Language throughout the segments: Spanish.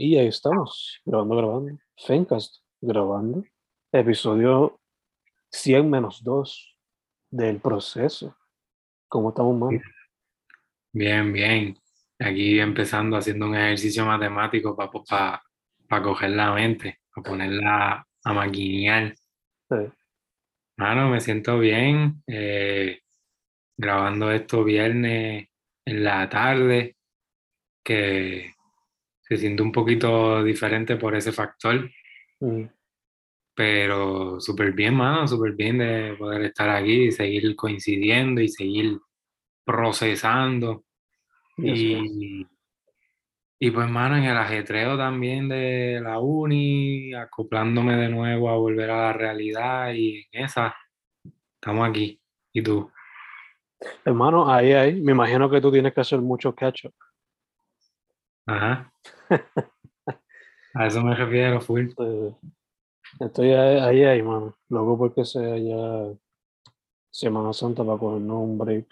Y ahí estamos, grabando, grabando. Fencast, grabando. Episodio 100 menos 2 del proceso. ¿Cómo estamos, man? Bien, bien. Aquí empezando haciendo un ejercicio matemático para pa, coger la mente, para ponerla a maquinear. Sí. Mano, me siento bien. eh, grabando esto viernes en la tarde, que se siente un poquito diferente por ese factor, Mm, pero súper bien, mano, súper bien de poder estar aquí y seguir coincidiendo y seguir procesando. Y, y pues, mano, en el ajetreo también de la uni, acoplándome de nuevo a volver a la realidad y en esa, estamos aquí. ¿Y tú? Hermano, ahí, ahí. Me imagino que tú tienes que hacer mucho catch-up. Ajá. A eso me refiero, full. Estoy ahí, ahí, mano. Luego porque sea ya Semana Santa para cogernos un break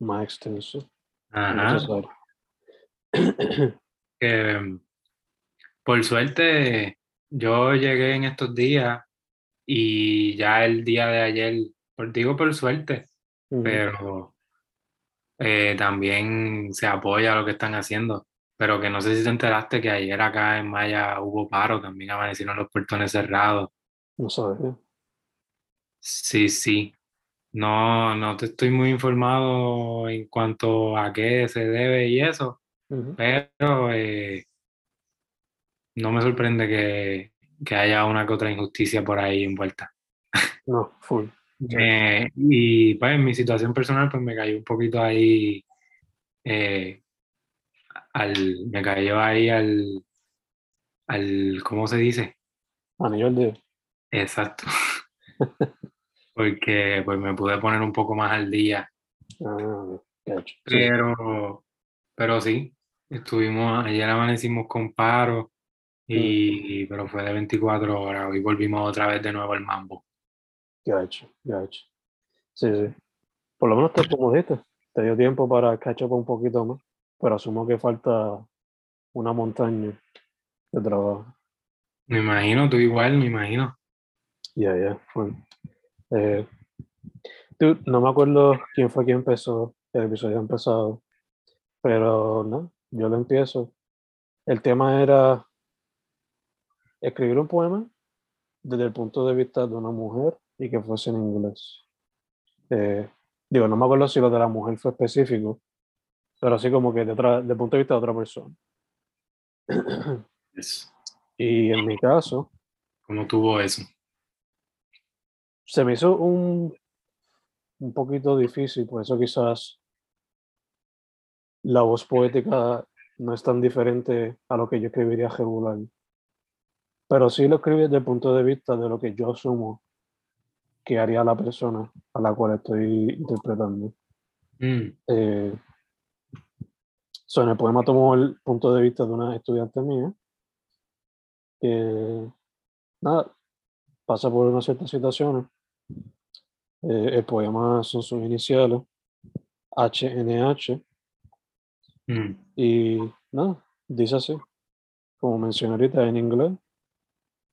más extenso. Ajá. mm, por suerte yo llegué en estos días y ya el día de ayer, digo por suerte, pero eh, también se apoya lo que están haciendo. Pero que no sé si te enteraste que ayer acá en Maya hubo paro, también amanecieron los portones cerrados. No sabes. Sí, sí. No, no te estoy muy informado en cuanto a qué se debe y eso, Ujú. pero eh, no me sorprende que, que haya una que otra injusticia por ahí envuelta. No, full. Eh, y pues en mi situación personal, pues me cayó un poquito ahí, eh, al, me cayó ahí al, al, ¿cómo se dice? A nivel de. Exacto. Porque pues me pude poner un poco más al día. Ah. Sí. Pero, pero sí, estuvimos, ayer amanecimos con paro, y, pero fue de 24 horas. Hoy volvimos otra vez de nuevo al mambo. Gacho, gacho. Sí, sí. Por lo menos te acomodiste. Te dio tiempo para catch up un poquito más. Pero asumo que falta una montaña de trabajo. Me imagino, tú igual, me imagino. Ya, ya. full. Eh, tú, no me acuerdo quién fue quien empezó el episodio empezado. Pero no, yo lo empiezo. El tema era escribir un poema desde el punto de vista de una mujer y que fuese en inglés. Eh, digo, no me acuerdo si lo de la mujer fue específico, pero así como que de, otra, de punto de vista de otra persona. y en mi caso, ¿Cómo tuvo eso? se me hizo un, un poquito difícil, por eso quizás la voz poética no es tan diferente a lo que yo escribiría regular. Pero sí lo escribí desde el punto de vista de lo que yo asumo que haría la persona a la cual estoy interpretando. Mm, Eh, so, en el poema tomo el punto de vista de una estudiante mía que, nada, pasa por unas ciertas situaciones. Eh, el poema son sus iniciales, HNH, mm, y nada, dice así, como mencioné ahorita en inglés.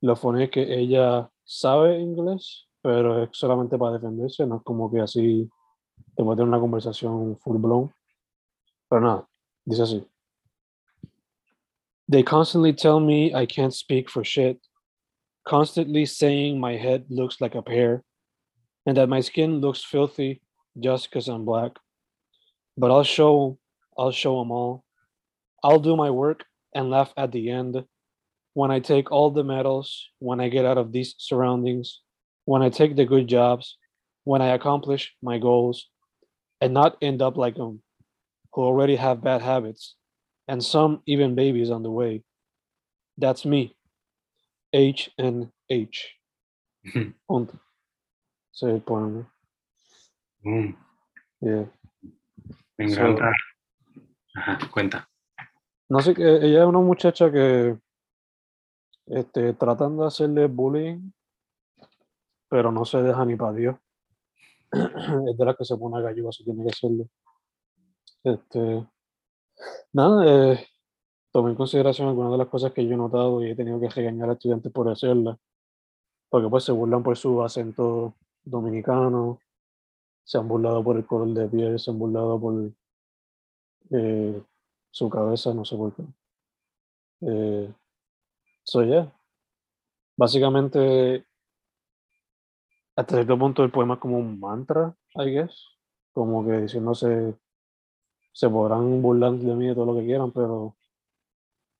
Lo funny es que ella sabe inglés, pero es solamente para defenderse, no es como que así te tener una conversación full blown. Pero nada, dice así. They constantly tell me I can't speak for shit, constantly saying my head looks like a pear and that my skin looks filthy just because I'm black. But I'll show I'll show them all. I'll do my work and laugh at the end when I take all the medals, when I get out of these surroundings, when I take the good jobs, when I accomplish my goals, and not end up like them who already have bad habits, and some even babies on the way. That's me. H and H. Punto. Es el poema. mm. Yeah. Me So- encanta. Ajá, cuenta. No sé, que ella es una muchacha que este, tratan de hacerle bullying, pero no se deja ni para Dios. es de las que se pone a gallo, así tiene que hacerlo. Este, nada, eh, tomé en consideración algunas de las cosas que yo he notado y he tenido que regañar a estudiantes por hacerlas, porque pues se burlan por su acento dominicano, se han burlado por el color de piel, se han burlado por eh, su cabeza, no sé por qué. Eh, so yeah. Básicamente, hasta cierto punto el poema es como un mantra, I guess. Como que diciéndose, se podrán burlar de mí de todo lo que quieran, pero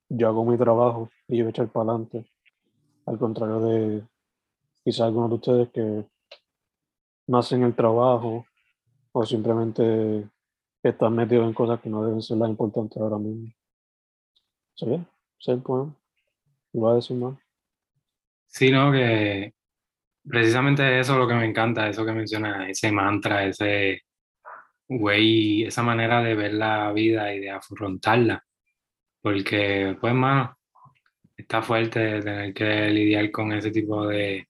yo hago mi trabajo y yo voy a echar para adelante. Al contrario de quizás algunos de ustedes que no hacen el trabajo o simplemente están metidos en cosas que no deben ser las importantes ahora mismo. ¿Sí? ¿Sí el poema? ¿Iba a decir más? Sí, no, que precisamente eso es lo que me encanta, eso que menciona, ese mantra, ese güey, esa manera de ver la vida y de afrontarla. Porque, pues, mano, está fuerte tener que lidiar con ese tipo de.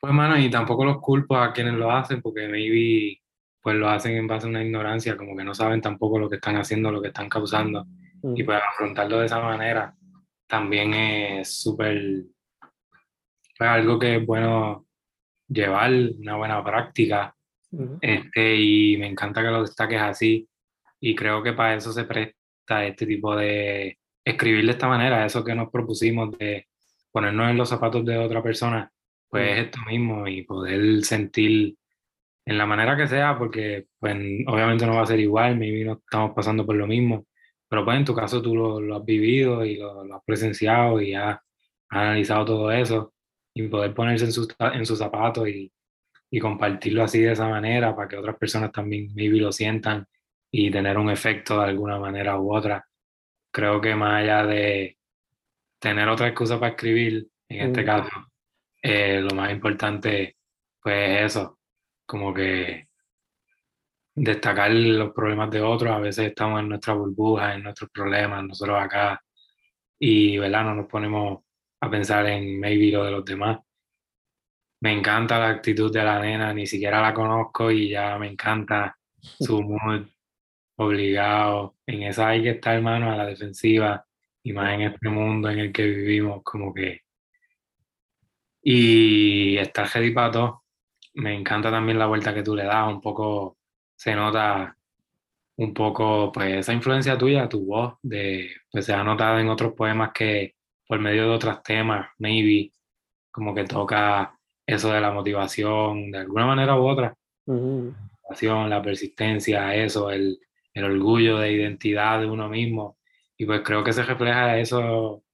Pues, mano, y tampoco los culpo a quienes lo hacen, porque maybe pues lo hacen en base a una ignorancia, como que no saben tampoco lo que están haciendo, lo que están causando. Y pues afrontarlo de esa manera también es súper pues algo que es bueno llevar, una buena práctica. Este, y me encanta que lo destaques así. Y creo que para eso se presta este tipo de escribir de esta manera, eso que nos propusimos de ponernos en los zapatos de otra persona, pues es esto mismo y poder sentir en la manera que sea, porque pues obviamente no va a ser igual, maybe no estamos pasando por lo mismo, pero pues en tu caso tú lo, has vivido y lo, lo, has presenciado y has analizado todo eso y poder ponerse en sus en sus zapatos y, y, compartirlo así de esa manera para que otras personas también maybe lo sientan y tener un efecto de alguna manera u otra. Creo que más allá de tener otra excusa para escribir, en este mm. caso, eh, lo más importante pues es eso, como que destacar los problemas de otros, a veces estamos en nuestra burbuja, en nuestros problemas, nosotros acá, y ¿verdad? no nos ponemos a pensar en maybe lo de los demás. Me encanta la actitud de la nena, ni siquiera la conozco y ya me encanta su mood obligado. En esa hay que estar, hermano, a la defensiva y más en este mundo en el que vivimos, como que. Y para todo. Me encanta también la vuelta que tú le das, un poco se nota un poco pues esa influencia tuya, tu voz, de, pues se ha notado en otros poemas que por medio de otros temas, maybe, como que toca eso de la motivación, de alguna manera u otra. La motivación, la persistencia, eso, el, el, orgullo de identidad de uno mismo. Y pues creo que se refleja eso,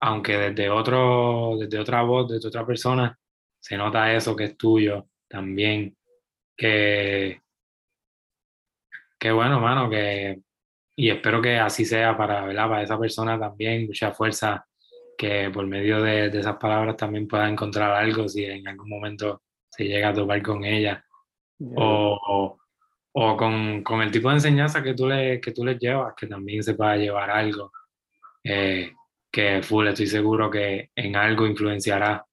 aunque desde, otro, desde otra voz, desde otra persona, se nota eso que es tuyo también. Que, que bueno, mano, que, y espero que así sea para, ¿verdad? para esa persona también, mucha fuerza que por medio de, de, esas palabras también pueda encontrar algo si en algún momento se llega a topar con ella. O, o, con, con, el tipo de enseñanza que tú, le, que tú les llevas, que también se pueda llevar algo. Eh, que full, estoy seguro que en algo influenciará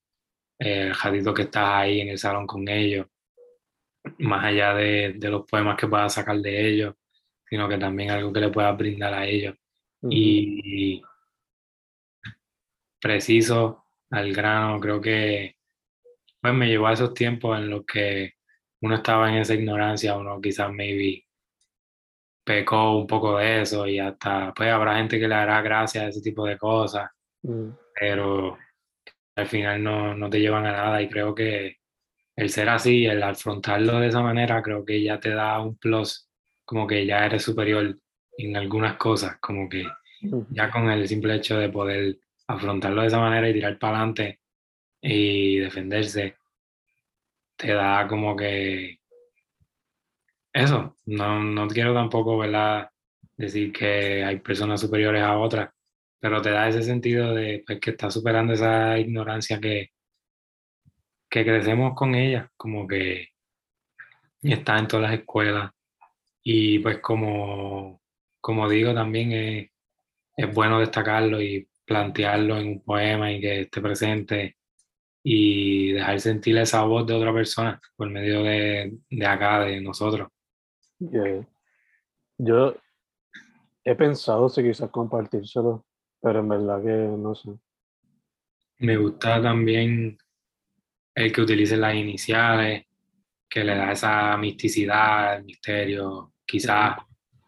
el jadito que estás ahí en el salón con ellos, más allá de, de los poemas que puedas sacar de ellos, sino que también algo que le puedas brindar a ellos. y, preciso, al grano. Creo que pues, me llevó a esos tiempos en los que uno estaba en esa ignorancia, uno quizás maybe pecó un poco de eso y hasta pues habrá gente que le hará gracia a ese tipo de cosas, mm. pero al final no, no, te llevan a nada y creo que el ser así, el afrontarlo de esa manera, creo que ya te da un plus, como que ya eres superior en algunas cosas, como que ya con el simple hecho de poder afrontarlo de esa manera y tirar para adelante y defenderse, te da como que eso, no, no quiero tampoco, ¿verdad? Decir que hay personas superiores a otras, pero te da ese sentido de pues, que estás superando esa ignorancia que, que crecemos con ella, como que está en todas las escuelas. Y pues como, como digo, también es, es bueno destacarlo y plantearlo en un poema y que esté presente y dejar sentir esa voz de otra persona por medio de, de acá, de nosotros. Yo, he pensado si quizás compartírselo, pero en verdad que no sé. Me gusta también el que utilice las iniciales, que le da esa misticidad, el misterio, quizás,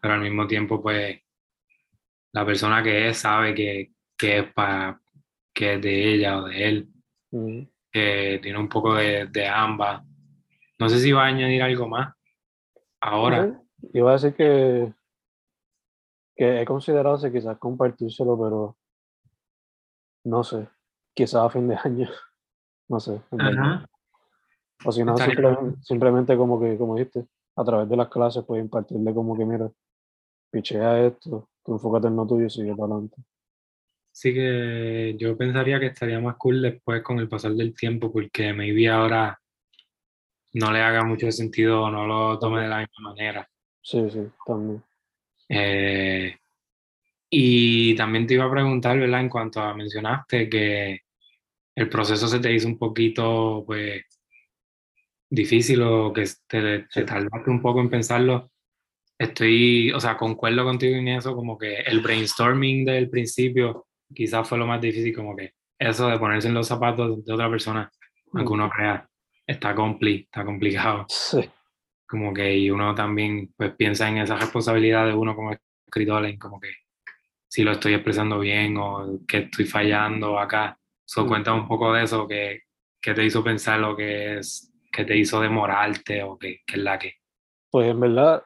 pero al mismo tiempo, pues, la persona que es sabe que, que es para que es de ella o de él, Mm. que tiene un poco de, de ambas. No sé si va a añadir algo más ahora. Iba a decir que, que he considerado si quizás compartírselo, pero no sé, quizás a fin de año, no sé. O si no, Estaría simple- simplemente como que, como dijiste, a través de las clases puedes impartirle como que, mira, pichea esto, tú enfócate en lo tuyo y sigue para adelante. Sí que yo pensaría que estaría más cool después con el pasar del tiempo, porque maybe ahora no le haga mucho sentido o no lo tome de la misma manera. Sí, sí, también. Eh, y también te iba a preguntar, ¿verdad? En cuanto a mencionaste que el proceso se te hizo un poquito, pues, difícil o que te, te Sí. tardaste un poco en pensarlo. Estoy, o sea, concuerdo contigo en eso, como que el brainstorming del principio quizás fue lo más difícil, como que eso de ponerse en los zapatos de otra persona, aunque uno crea, está compli, está complicado. Sí, Como que y uno también pues piensa en esa responsabilidad de uno como escritor, en como que si lo estoy expresando bien o que estoy fallando acá. So, cuenta un poco de eso que, que te hizo pensar lo que es, que te hizo demorarte o que, que es la que. pues en verdad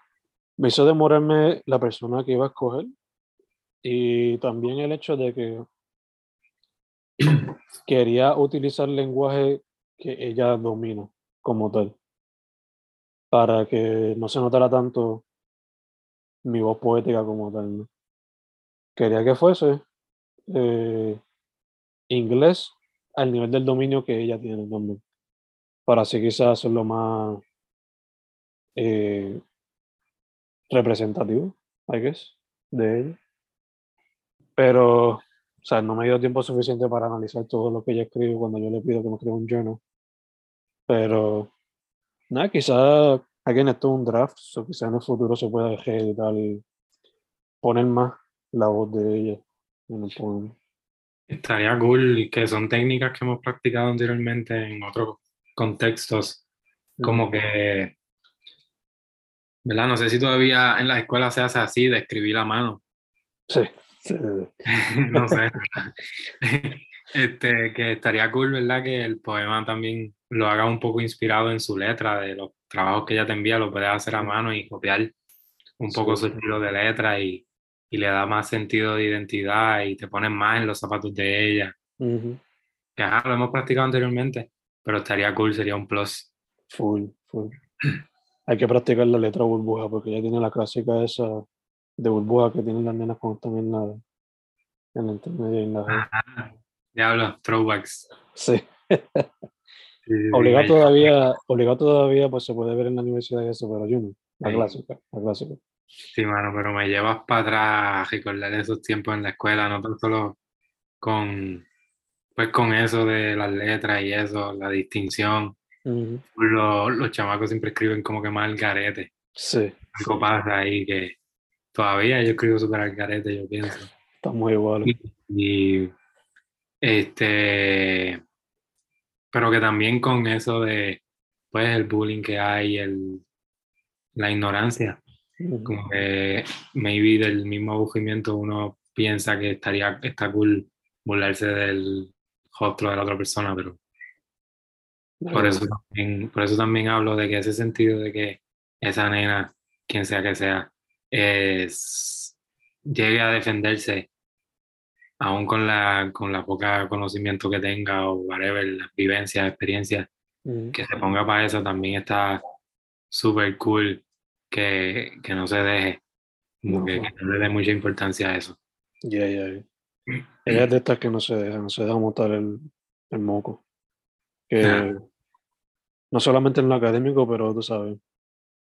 me hizo demorarme la persona que iba a escoger y también el hecho de que quería utilizar lenguaje que ella domina como tal, para que no se notara tanto mi voz poética como tal. ¿no? Quería que fuese eh, inglés al nivel del dominio que ella tiene también, para así quizás hacerlo más eh, representativo, I guess, de ella. Pero, o sea, no me dio tiempo suficiente para analizar todo lo que ella escribe cuando yo le pido que me escriba un journal. Pero, nada, quizás, again, esto es un draft, o quizás en el futuro se pueda editar y poner más la voz de ella en el poema. Estaría cool, que son técnicas que hemos practicado anteriormente en otros contextos, como que, ¿verdad? No sé si todavía en la escuela se hace así, de escribir a mano. Sí, no sé. Este, que estaría cool, ¿verdad? Que el poema también lo haga un poco inspirado en su letra, de los trabajos que ella te envía, lo puedes hacer a mano y copiar un Sí, poco su sí. estilo de letra y, y le da más sentido de identidad y te pones más en los zapatos de ella. Ujú, Que ajá, lo hemos practicado anteriormente, pero estaría cool, sería un plus. Full, full. Hay que practicar la letra burbuja porque ya tiene la clásica esa de burbuja que tienen las nenas cuando están en la, en la intermedia y en la. Ajá. Diablo, throwbacks. Sí. Sí, sí, sí, Obligado todavía, obligado todavía, pues se puede ver en la universidad eso, pero yo no. La Sí. clásica, la clásica. Sí, mano, pero me llevas para atrás recordar esos tiempos en la escuela, no tan solo con, pues con eso de las letras y eso, la distinción. Ujú, Los, los chamacos siempre escriben como que más al garete. Sí, Algo pasa ahí que todavía yo escribo súper al garete, yo pienso. estamos iguales. Y este, pero que también con eso de, pues, el bullying que hay, el, la ignorancia. Como que maybe del mismo aburrimiento uno piensa que estaría está cool burlarse del rostro de la otra persona, pero por eso también, por eso también hablo de que ese sentido de que esa nena, quien sea que sea, es, llegue a defenderse aún con la, con la poca conocimiento que tenga o whatever, las vivencias, experiencias, ujú, que se ponga para eso también está súper cool que, que no se deje, como No, que, que no le dé mucha importancia a eso. Ya, ya, ya. Ella es de estas que no se deja, no se deja montar el, el moco. Que no solamente en lo académico, pero tú sabes,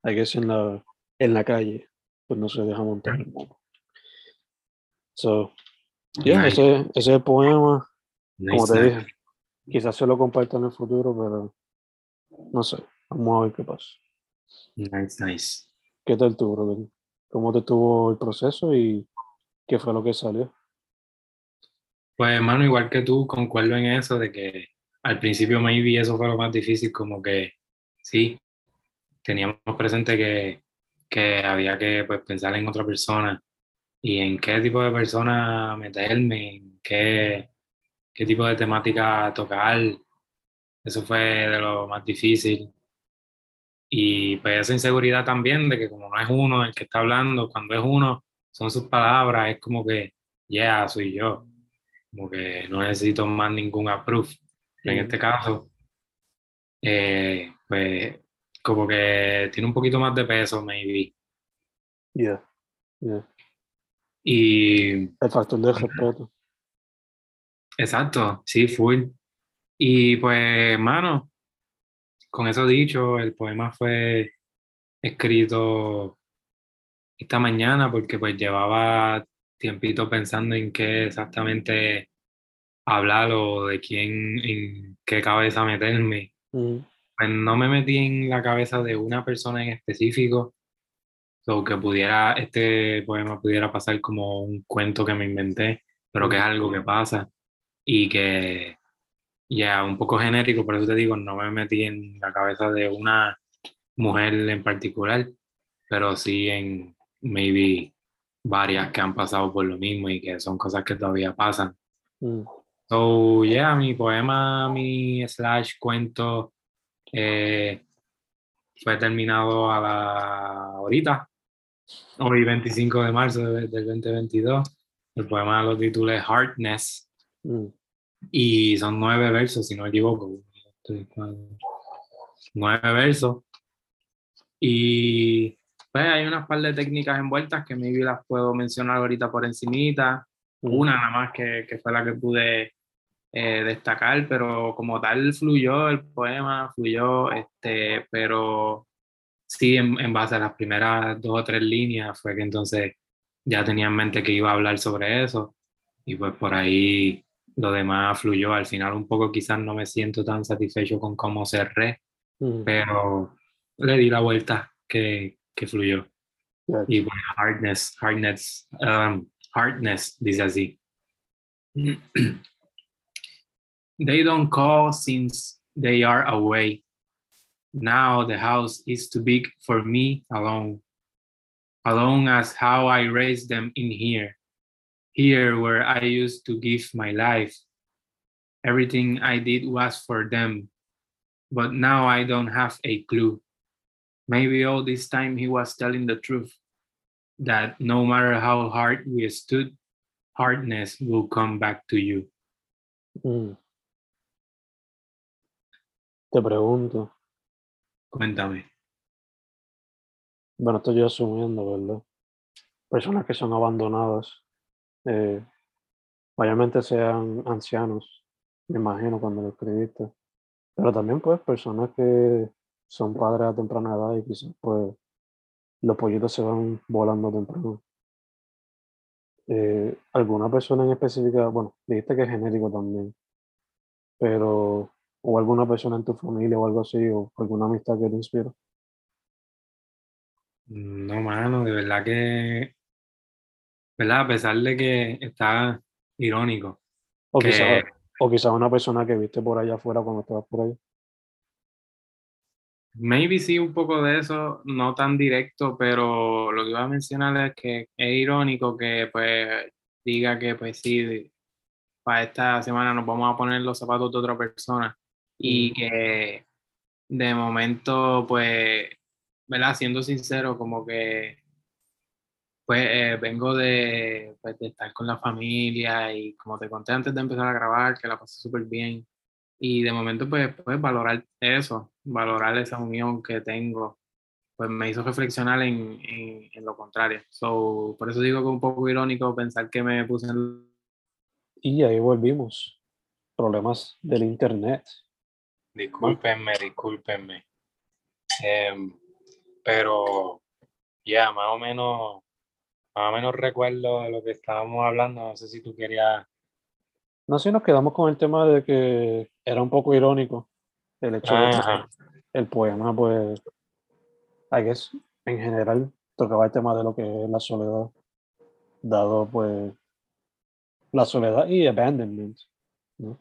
hay que ser en la, en la calle, pues no se deja montar. So, yeah, Nice, ese, ese poema, como te nice. dije, quizás se lo comparta en el futuro, pero no sé, vamos a ver qué pasa. Nice, nice. ¿Qué tal tú, brother? ¿Cómo te tuvo el proceso y ¿Qué fue lo que salió? Pues hermano, igual que tú, concuerdo en eso de que al principio maybe eso fue lo más difícil, como que sí, teníamos presente que, que había que pues, pensar en otra persona y en qué tipo de persona meterme, en qué, qué tipo de temática tocar. Eso fue de lo más difícil. Y pues esa inseguridad también de que como no es uno el que está hablando, cuando es uno, son sus palabras, es como que, yeah, soy yo. Como que no necesito más ningún approve. En este caso, eh, pues como que tiene un poquito más de peso, maybe. Yeah, yeah. Y El factor de respeto. exacto, sí, full. Y pues, hermano, con eso dicho, el poema fue escrito esta mañana porque pues llevaba tiempito pensando en qué exactamente hablar o de quién, en qué cabeza meterme. Mm, Pues no me metí en la cabeza de una persona en específico, o que pudiera, este poema pudiera pasar como un cuento que me inventé, pero que es algo que pasa y que ya un poco genérico, por eso te digo, no me metí en la cabeza de una mujer en particular, pero sí en maybe varias que han pasado por lo mismo y que son cosas que todavía pasan. mm, So, yeah, mi poema, mi slash cuento eh, fue terminado a la ahorita, hoy 25 de marzo de- del 2022. El poema lo titulé Hardness mm, y son nueve versos, si no me equivoco. Nueve versos. Y pues hay unas par de técnicas envueltas que maybe las puedo mencionar ahorita por encimita. mm, Una nada más que, que fue la que pude eh, destacar, pero como tal fluyó el poema, fluyó, este, pero sí en, en base a las primeras dos o tres líneas fue que entonces ya tenía en mente que iba a hablar sobre eso y pues por ahí lo demás fluyó. Al final un poco quizás no me siento tan satisfecho con cómo cerré, mm, pero le di la vuelta que, que fluyó. Y bueno, hardness, hardness, um, hardness, dice así. They don't call since they are away. Now the house is too big for me alone. Alone as how I raised them in here. Here where I used to give my life. Everything I did was for them. But now I don't have a clue. Maybe all this time he was telling the truth that no matter how hard we stood, hardness will come back to you. mm. Te pregunto, Cuéntame. bueno, estoy yo asumiendo, ¿verdad? Personas que son abandonadas, eh, obviamente sean ancianos, me imagino cuando lo escribiste, pero también pues personas que son padres a temprana edad y quizás pues los pollitos se van volando temprano. Eh, ¿Alguna persona en específica, bueno, dijiste que es genérico también, pero o alguna persona en tu familia o algo así, o alguna amistad que te inspira? No, mano, de verdad que, ¿verdad? A pesar de que está irónico, O que quizás una persona que viste por allá afuera cuando estabas por allá. maybe sí un poco de eso, no tan directo, pero lo que iba a mencionar es que es irónico que pues diga que pues sí, para esta semana nos vamos a poner los zapatos de otra persona y que de momento pues, ¿verdad? Siendo sincero, como que pues eh, vengo de, pues, de estar con la familia y como te conté antes de empezar a grabar, que la pasé súper bien. Y de momento, pues, pues valorar eso, valorar esa unión que tengo, pues me hizo reflexionar en, en, en lo contrario. So, por eso digo que es un poco irónico pensar que me puse en... Y ahí volvimos. Problemas del internet. Discúlpenme, discúlpenme. Em, pero ya, más o menos, más o menos recuerdo de lo que estábamos hablando. No sé si tú querías No sé, nos quedamos con el tema de que era un poco irónico el hecho de que el poema, pues, I guess, en general, tocaba el tema de lo que es la soledad dado pues la soledad y abandonment. ¿no?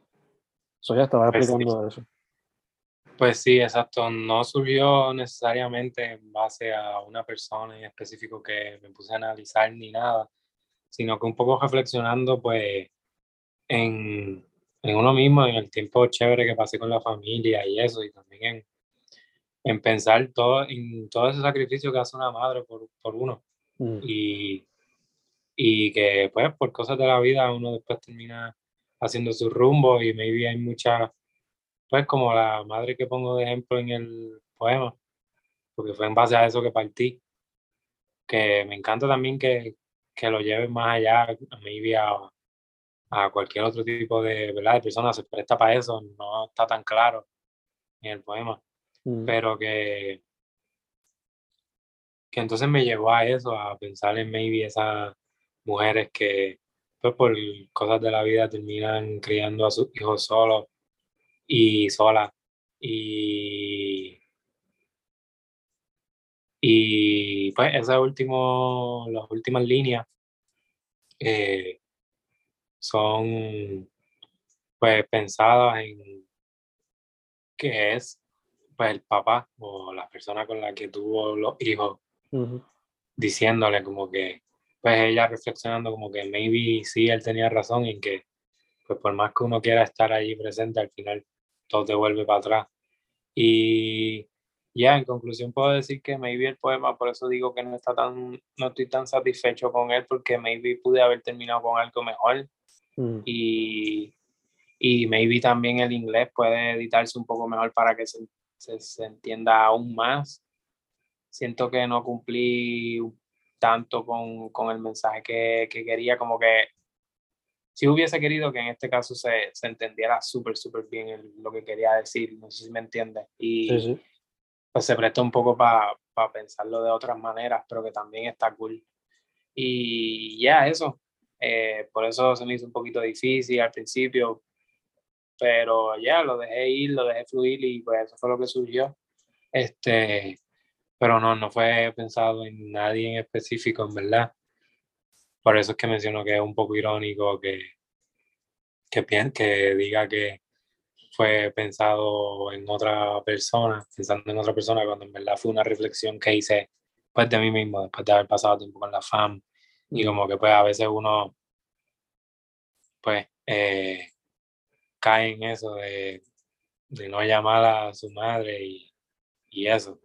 So ya estaba Pues sí. explicando eso. Pues sí, exacto. No surgió necesariamente en base a una persona en específico que me puse a analizar ni nada, sino que un poco reflexionando pues en, en uno mismo, en el tiempo chévere que pasé con la familia y eso, y también en, en pensar todo, en todo ese sacrificio que hace una madre por, por uno. Mm, y, y que pues por cosas de la vida uno después termina haciendo su rumbo y maybe hay muchas, pues como la madre que pongo de ejemplo en el poema, porque fue en base a eso que partí, que me encanta también que, que lo lleven más allá, maybe a, a cualquier otro tipo de, ¿verdad? de persona, se presta para eso, no está tan claro en el poema mm, pero que, que entonces me llevó a eso, a pensar en maybe esas mujeres que pues por cosas de la vida terminan criando a sus hijos solos y solas y y pues ese último, las últimas líneas eh, son pues pensadas en que es pues el papá o la persona con la que tuvo los hijos diciéndole como que, pues ella reflexionando como que maybe sí él tenía razón en que, pues por más que uno quiera estar allí presente, al final todo te vuelve para atrás. Y ya, en conclusión puedo decir que maybe el poema, por eso digo que no está tan, no estoy tan satisfecho con él, porque maybe pude haber terminado con algo mejor mm, y, y maybe también el inglés puede editarse un poco mejor para que se, se, se entienda aún más. Siento que no cumplí tanto con, con el mensaje que, que quería, como que si hubiese querido que en este caso se, se entendiera súper, súper bien el- lo que quería decir, no sé si me entiendes, y Sí, sí. pues se presta un poco para pensarlo de otras maneras, pero que también está cool. Y ya, eso. Eh, por eso se me hizo un poquito difícil al principio, pero ya lo dejé ir, lo dejé fluir y pues eso fue lo que surgió. Este, pero no, no fue pensado en nadie en específico, en verdad. Por eso es que menciono que es un poco irónico que, que, que diga que fue pensado en otra persona, pensando en otra persona, cuando en verdad fue una reflexión que hice pues de mí mismo, después de haber pasado tiempo con la fam. Y como que pues a veces uno pues eh, cae en eso de, de no llamar a su madre y, y eso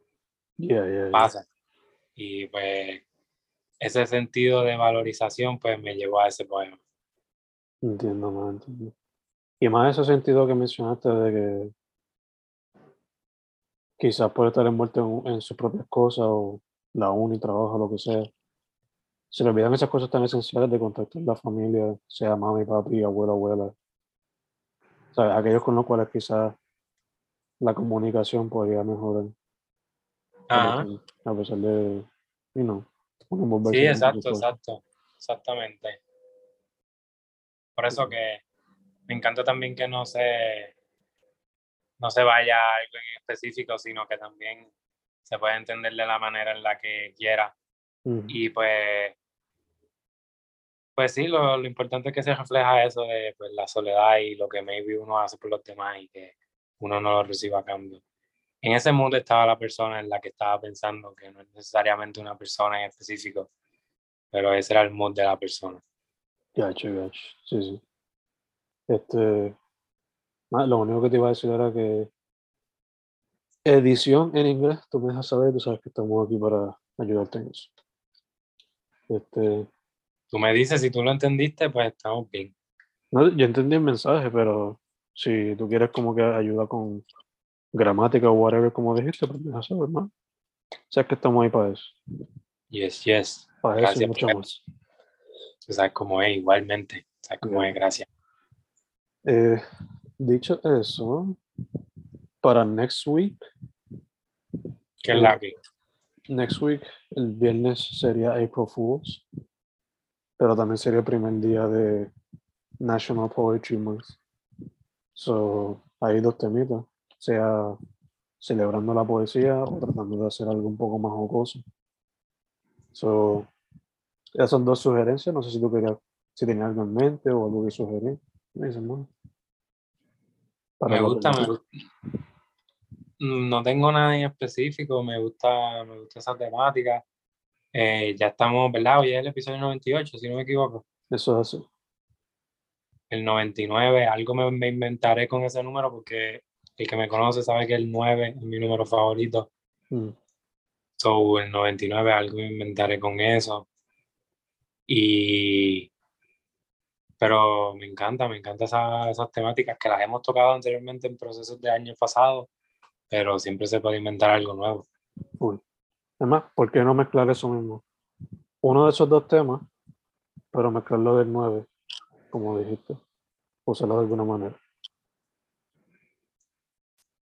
yeah, yeah, yeah. pasa. Y pues ese sentido de valorización pues me llevó a ese poema. Entiendo, más entiendo. Y más ese sentido que mencionaste de que quizás por estar envuelto en, en sus propias cosas o la uni, trabajo, lo que sea, se le olvidan esas cosas tan esenciales de contactar la familia, sea mami, papi, abuelo, abuela. ¿Sabes? Aquellos con los cuales quizás la comunicación podría mejorar. A Ajá. a pesar de, you know, Sí, exacto, exacto, exactamente. Por eso que me encanta también que no se, no se vaya a algo en específico, sino que también se puede entender de la manera en la que quiera. Ujú. Y pues, pues sí, lo, lo importante es que se refleja eso de pues, la soledad y lo que maybe uno hace por los demás y que uno no lo reciba a cambio. En ese mundo estaba la persona en la que estaba pensando, que no es necesariamente una persona en específico, pero ese era el mood de la persona. Gacho, gacho. Sí, sí. Este, lo único que te iba a decir era que edición en inglés, tú me dejas saber, tú sabes que estamos aquí para ayudarte en eso. Este, Tú me dices, si tú lo entendiste, pues estamos bien. no, yo entendí el mensaje, pero si tú quieres como que ayuda con gramática o whatever, como dijiste, pues me dejas saber, hermano. Sabes que estamos ahí para eso. Yes, yes. Para eso y Gracias mucho más. Tú sabes cómo es, igualmente. Sabes cómo Ya. es, gracias. Eh, dicho eso, para next week, ¿Qué es la que? next week, el viernes sería April Fools, pero también sería el primer día de National Poetry Month. So, hay dos temitas, sea celebrando la poesía o tratando de hacer algo un poco más jocoso. So, Esas son dos sugerencias. No sé si tú querías, si tenías algo en mente o algo que sugerir. Me dicen, bueno. Me gusta, me gusta. No tengo nada en específico, me gusta, me gusta esa temática. Eh, ya estamos, ¿verdad? Hoy es el episodio 98, si no me equivoco. Eso es así. El 99, algo me, me inventaré con ese número porque el que me conoce sabe que el 9 es mi número favorito. Mm. So, el 99, algo me inventaré con eso. Y. Pero me encanta, me encanta esa- esas temáticas que las hemos tocado anteriormente en procesos de años pasados, pero siempre se puede inventar algo nuevo. Además, ¿por qué no mezclar eso mismo? Uno de esos dos temas, pero mezclarlo del 9, como dijiste. Usarlo de alguna manera.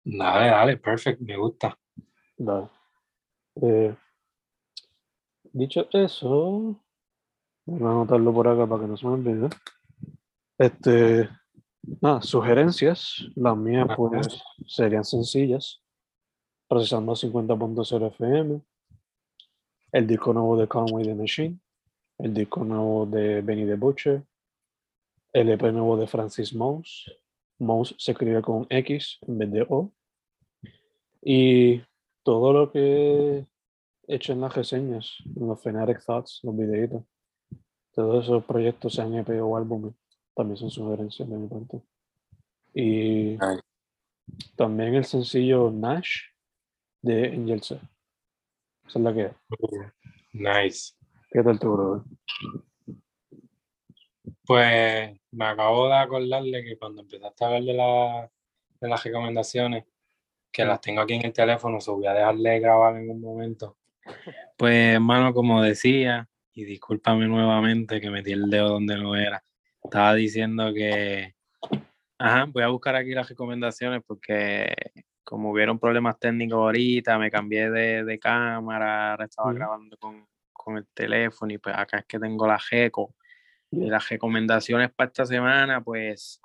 Dale, dale, perfect, me gusta. Dale. Eh, dicho eso, voy a anotarlo por acá para que no se me olvide. Este, nada, sugerencias. Las mías, pues, serían sencillas. Procesando 50.0 FM. El disco nuevo de Conway the Machine. El disco nuevo de Benny the Butcher. El EP nuevo de Francis Mose. Mose se escribe con X en vez de O. Y todo lo que he hecho en las reseñas, en los Fanatic Thoughts, los videitos, todos esos proyectos, sean EP o álbumes, también son sugerencias de mi parte. Y también el sencillo Nash de Angel C. Esa es la que. Nice. ¿Qué tal tu brother? Pues me acabo de acordar de que cuando empezaste a hablar de, la, de las recomendaciones, que las tengo aquí en el teléfono, so voy a dejarle grabar en un momento. Pues, hermano, como decía, y discúlpame nuevamente que metí el dedo donde no era, estaba diciendo que, ajá, voy a buscar aquí las recomendaciones porque como hubieron problemas técnicos ahorita, me cambié de, de cámara, ahora estaba grabando con, con el teléfono y pues acá es que tengo la GECO. Y las recomendaciones para esta semana, pues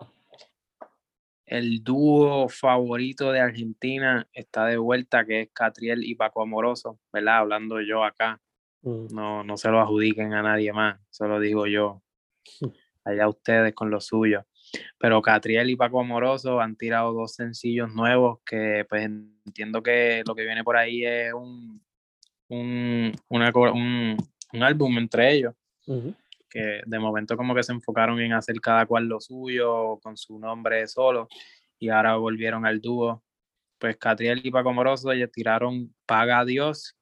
el dúo favorito de Argentina está de vuelta, que es Catriel y Paco Amoroso, ¿verdad? Hablando yo acá, Mm, no, no se lo adjudiquen a nadie más, se lo digo yo. Allá ustedes con lo suyo. Pero Catriel y Paco Amoroso han tirado dos sencillos nuevos que pues entiendo que lo que viene por ahí es un, un, una un, un álbum entre ellos ujú. Que de momento como que se enfocaron en hacer cada cual lo suyo con su nombre solo y ahora volvieron al dúo. Pues Catriel y Paco Moroso ellos tiraron Paga a Dios,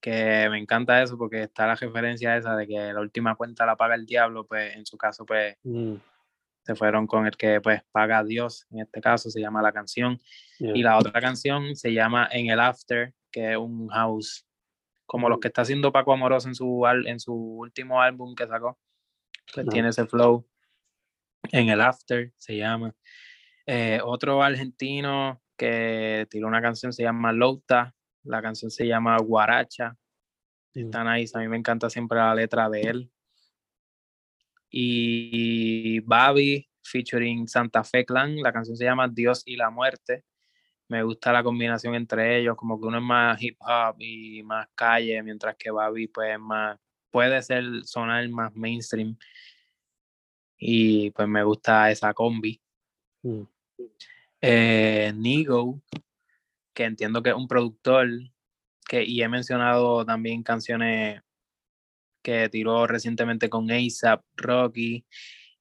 que me encanta eso porque está la referencia esa de que la última cuenta la paga el diablo, pues en su caso pues Mm, se fueron con el que pues paga a Dios, en este caso se llama la canción. yeah. Y la otra canción se llama En el After, que es un house, como los que está haciendo Paco Amoroso en su, en su último álbum que sacó. Ah. tiene ese flow. En el After se llama. Eh, otro argentino que tiró una canción se llama Louta. La canción se llama Guaracha. Mm, Está nice. A mí me encanta siempre la letra de él. Y Babi featuring Santa Fe Clan. La canción se llama Dios y la muerte. Me gusta la combinación entre ellos, como que uno es más hip hop y más calle, mientras que Babi pues es más, puede ser sonar más mainstream. Y pues me gusta esa combi. mm, Eh, Nigo, que entiendo que es un productor, que, y he mencionado también canciones que tiró recientemente con ASAP, Rocky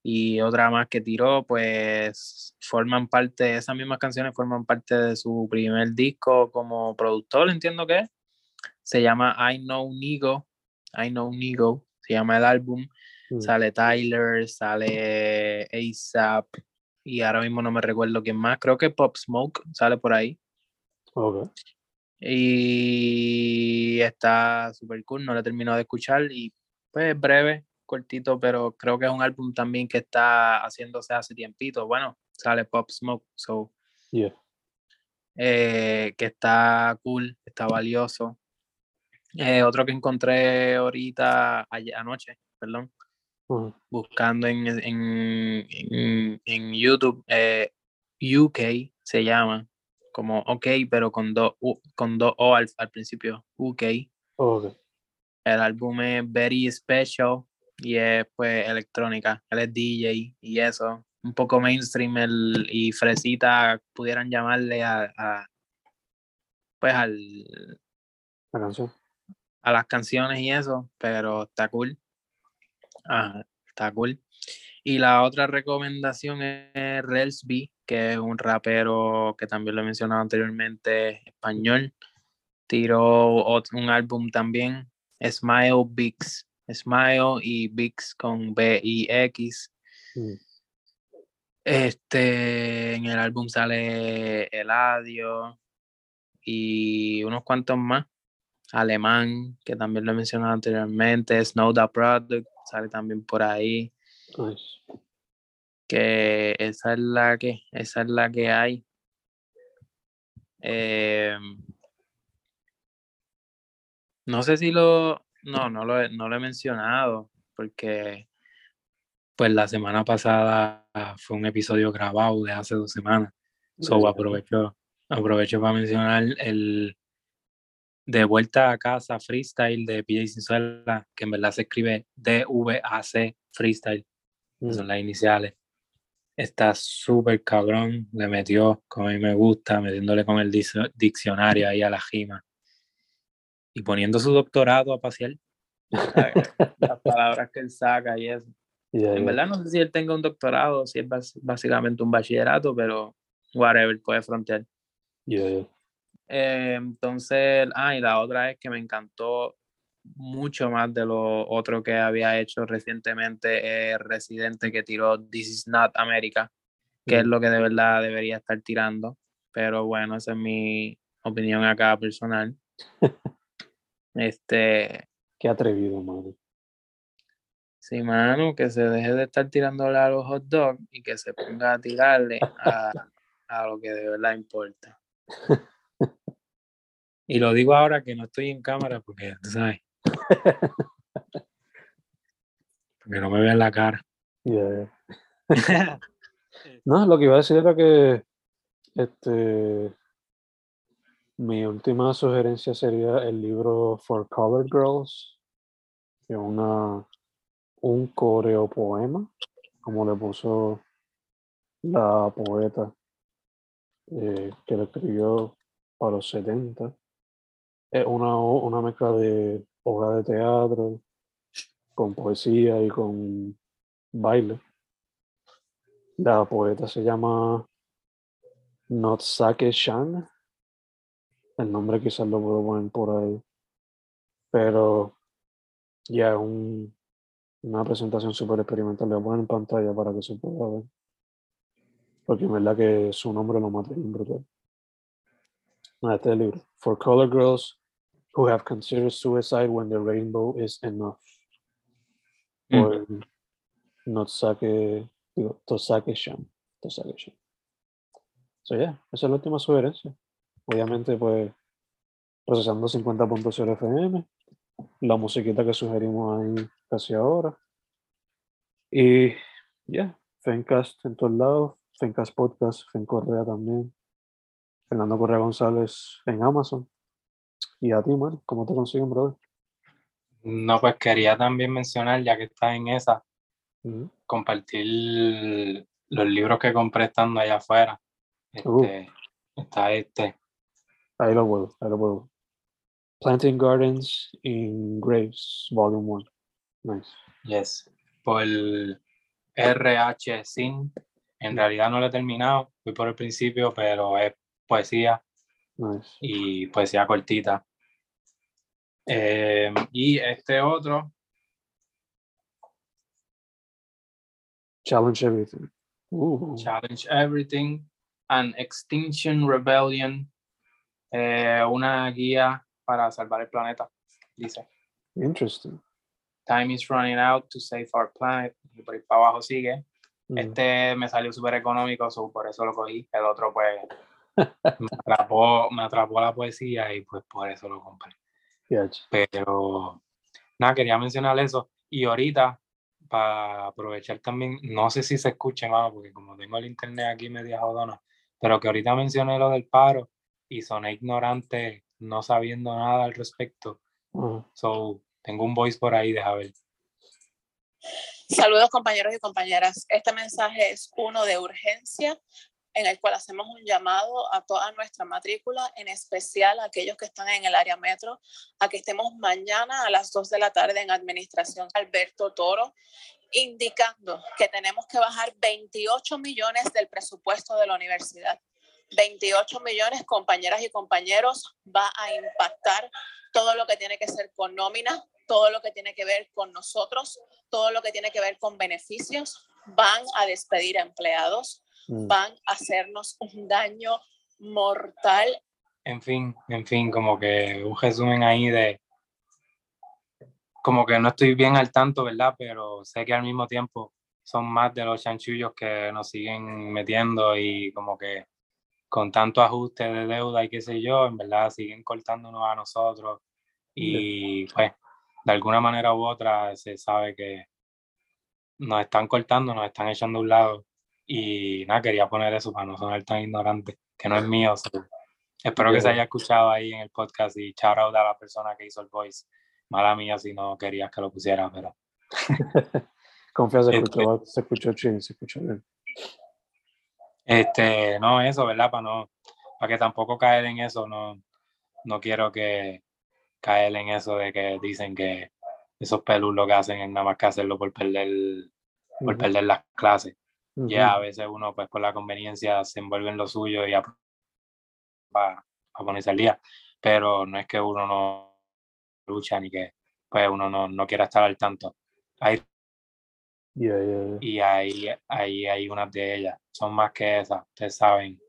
y otra más que tiró, pues forman parte, esas mismas canciones forman parte de su primer disco como productor, entiendo que es. Se llama I Know Nigo, I Know Nigo, se llama el álbum. mm. Sale Tyler, sale ASAP y ahora mismo no me recuerdo quién más. Creo que Pop Smoke sale por ahí. Ok. Y está súper cool, no lo he terminado de escuchar y pues breve, cortito, pero creo que es un álbum también que está haciéndose hace tiempito. Bueno, sale Pop Smoke, so, Yeah. eh, que está cool, está valioso. Eh, otro que encontré ahorita, ayer- anoche, perdón, buscando en, en, en, en YouTube, eh, UK se llama, como OK, pero con dos con dos O al, al principio, UK. Ok. el álbum es Very Special y es pues electrónica. Él es DJ y eso. Un poco mainstream el, y fresita pudieran llamarle a, a pues al, La canción. a las canciones y eso, pero está cool. Está cool. Y la otra recomendación es Relsby, que es un rapero que también lo he mencionado anteriormente, español. Tiró un álbum también, Smile Bix. Smile y Bix con B-I-X. Mm. Este, en el álbum sale Eladio y unos cuantos más. Alemán, que también lo he mencionado anteriormente. Snow the Product, sale también por ahí. Nice. Que esa es la que, esa es la que hay. Eh, no sé si lo, no, no lo, he- no lo he mencionado, porque pues la semana pasada fue un episodio grabado de hace dos semanas. So aprovecho, aprovecho para mencionar el de vuelta a casa freestyle de PJ Sinzuela, que en verdad se escribe D-V-A-C freestyle, Mm. son las iniciales. Está súper cabrón, le metió como a mí me gusta, metiéndole con el dic- diccionario ahí a la gima. Y poniendo su doctorado a pasear. Las palabras que él saca y eso. Ya, En verdad no sé si él tenga un doctorado, si es básicamente un bachillerato, pero whatever, puede frontear. Ya, ya. Eh, entonces, ah, y la otra es que me encantó mucho más de lo otro que había hecho recientemente eh, Residente que tiró This is not America, que es Mm. lo que de verdad debería estar tirando. Pero bueno, esa es mi opinión acá personal. Este, Qué atrevido, madre. sí, mano, que se deje de estar tirándole a los hot dogs y que se ponga a tirarle a, a lo que de verdad importa. Y lo digo ahora que no estoy en cámara porque, tú ¿sabes? Porque no me vean la cara. No, lo que iba a decir era que este mi última sugerencia sería el libro For Colored Girls, que es una un coreopoema, como le puso la poeta eh, que lo escribió para los 70. Es una, una mezcla de obra de teatro con poesía y con baile. La poeta se llama Notsake Shan. El nombre quizás lo puedo poner por ahí. Pero ya es un- una presentación súper experimental. Le voy a poner en pantalla para que se pueda ver. Porque en verdad que su nombre lo mata bien brutal. Este es el libro. For Color Girls Who Have Considered Suicide When the Rainbow is Enough. Por Notsake, digo, Tosake Shan. Tosake Shan. So, yeah, esa es la última sugerencia. Obviamente, pues, procesando 50.0 FM, la musiquita que sugerimos ahí casi ahora. Y, ya, yeah, Fencast en todos lados, Fencast Podcast, Fen Correa también, Fernando Correa González en Amazon. Y a ti, Mar, ¿cómo te consiguen, brother? No, pues quería también mencionar, ya que estás en esa, compartir los libros que compré estando allá afuera. Uh. Este, Está este. Ahí lo puedo, ahí lo puedo. Planting Gardens in Graves, Volume 1. Nice. Yes. Por RH Sin. En realidad no lo he terminado, fui por el principio, pero es poesía Nice. y poesía cortita. Eh, y este otro, Challenge Everything. Uh, Challenge Everything and Extinction Rebellion, eh, una guía para salvar el planeta, dice. interesting. Time is running out to save our planet. Y por ahí para abajo sigue. Mm, Este me salió súper económico, so por eso lo cogí. El otro, pues, me atrapó, me atrapó la poesía y pues por eso lo compré. Pero, nada, quería mencionar eso. Y ahorita, para aprovechar también, no sé si se escuche más, porque como tengo el internet aquí media jodona, pero que ahorita mencioné lo del paro y soné ignorante, no sabiendo nada al respecto. Ajá. So, tengo un voice por ahí, deja ver. Saludos compañeros y compañeras. Este mensaje es uno de urgencia en el cual hacemos un llamado a toda nuestra matrícula, en especial a aquellos que están en el área metro, a que estemos mañana a las 2 de la tarde en Administración Alberto Toro, indicando que tenemos que bajar 28 millones del presupuesto de la universidad. 28 millones, compañeras y compañeros, va a impactar todo lo que tiene que ser con nómina, todo lo que tiene que ver con nosotros, todo lo que tiene que ver con beneficios, van a despedir empleados, mm. van a hacernos un daño mortal. En fin, en fin, como que un resumen ahí de, como que no estoy bien al tanto, ¿verdad? Pero sé que al mismo tiempo son más de los chanchullos que nos siguen metiendo y como que con tanto ajuste de deuda y qué sé yo, en verdad siguen cortándonos a nosotros y pues de alguna manera u otra se sabe que nos están cortando, nos están echando a un lado y nada, quería poner eso para no sonar tan ignorante, que no es mío. espero que se haya escuchado ahí en el podcast y shout out a la persona que hizo el voice. Mala mía si no querías que lo pusiera, pero... Confianza, se escuchó, se escuchó chido, se escuchó bien. Este, no, eso, ¿verdad? Para no, para que tampoco caer en eso, no, no quiero que, caer en eso de que dicen que esos pelus lo que hacen es nada más que hacerlo por perder, por perder las clases. Ya a veces uno, pues por la conveniencia, se envuelve en lo suyo y va a ponerse al día. Pero no es que uno no lucha ni que pues uno no, no quiera estar al tanto. Hay, Y ahí, ahí hay unas de ellas. Son más que esas, ustedes saben.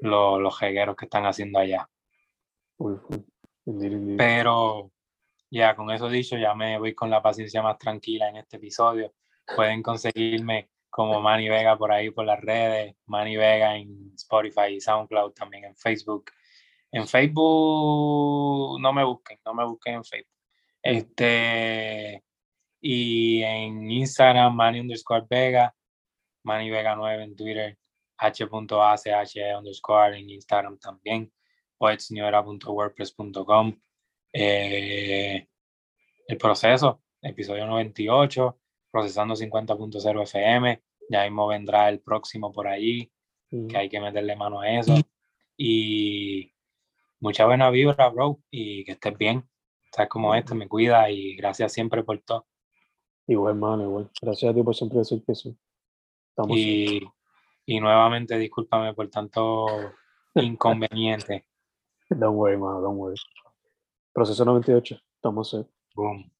Los, los jegueros que están haciendo allá. Pero ya con eso dicho, ya me voy con la paciencia más tranquila en este episodio. Pueden conseguirme como Manny Vega por ahí por las redes, Manny Vega en Spotify y SoundCloud, también en Facebook. En Facebook no me busquen, no me busquen en Facebook. Este, y en Instagram, Manny underscore Vega, Manny Vega 9 en Twitter, h.ach underscore en Instagram también poetsniora.wordpress.com. Eh, el proceso, episodio 98, procesando 50.0 FM. Ya mismo vendrá el próximo por allí, que hay que meterle mano a eso. Y mucha buena vibra, bro, y que estés bien. Estás como este, me cuida y gracias siempre por todo. Igual, hermano, igual. Gracias a ti por siempre decir que sí. y, y nuevamente, discúlpame por tanto inconveniente. Don't worry, man, don't worry. Proceso 98, estamos set. Boom.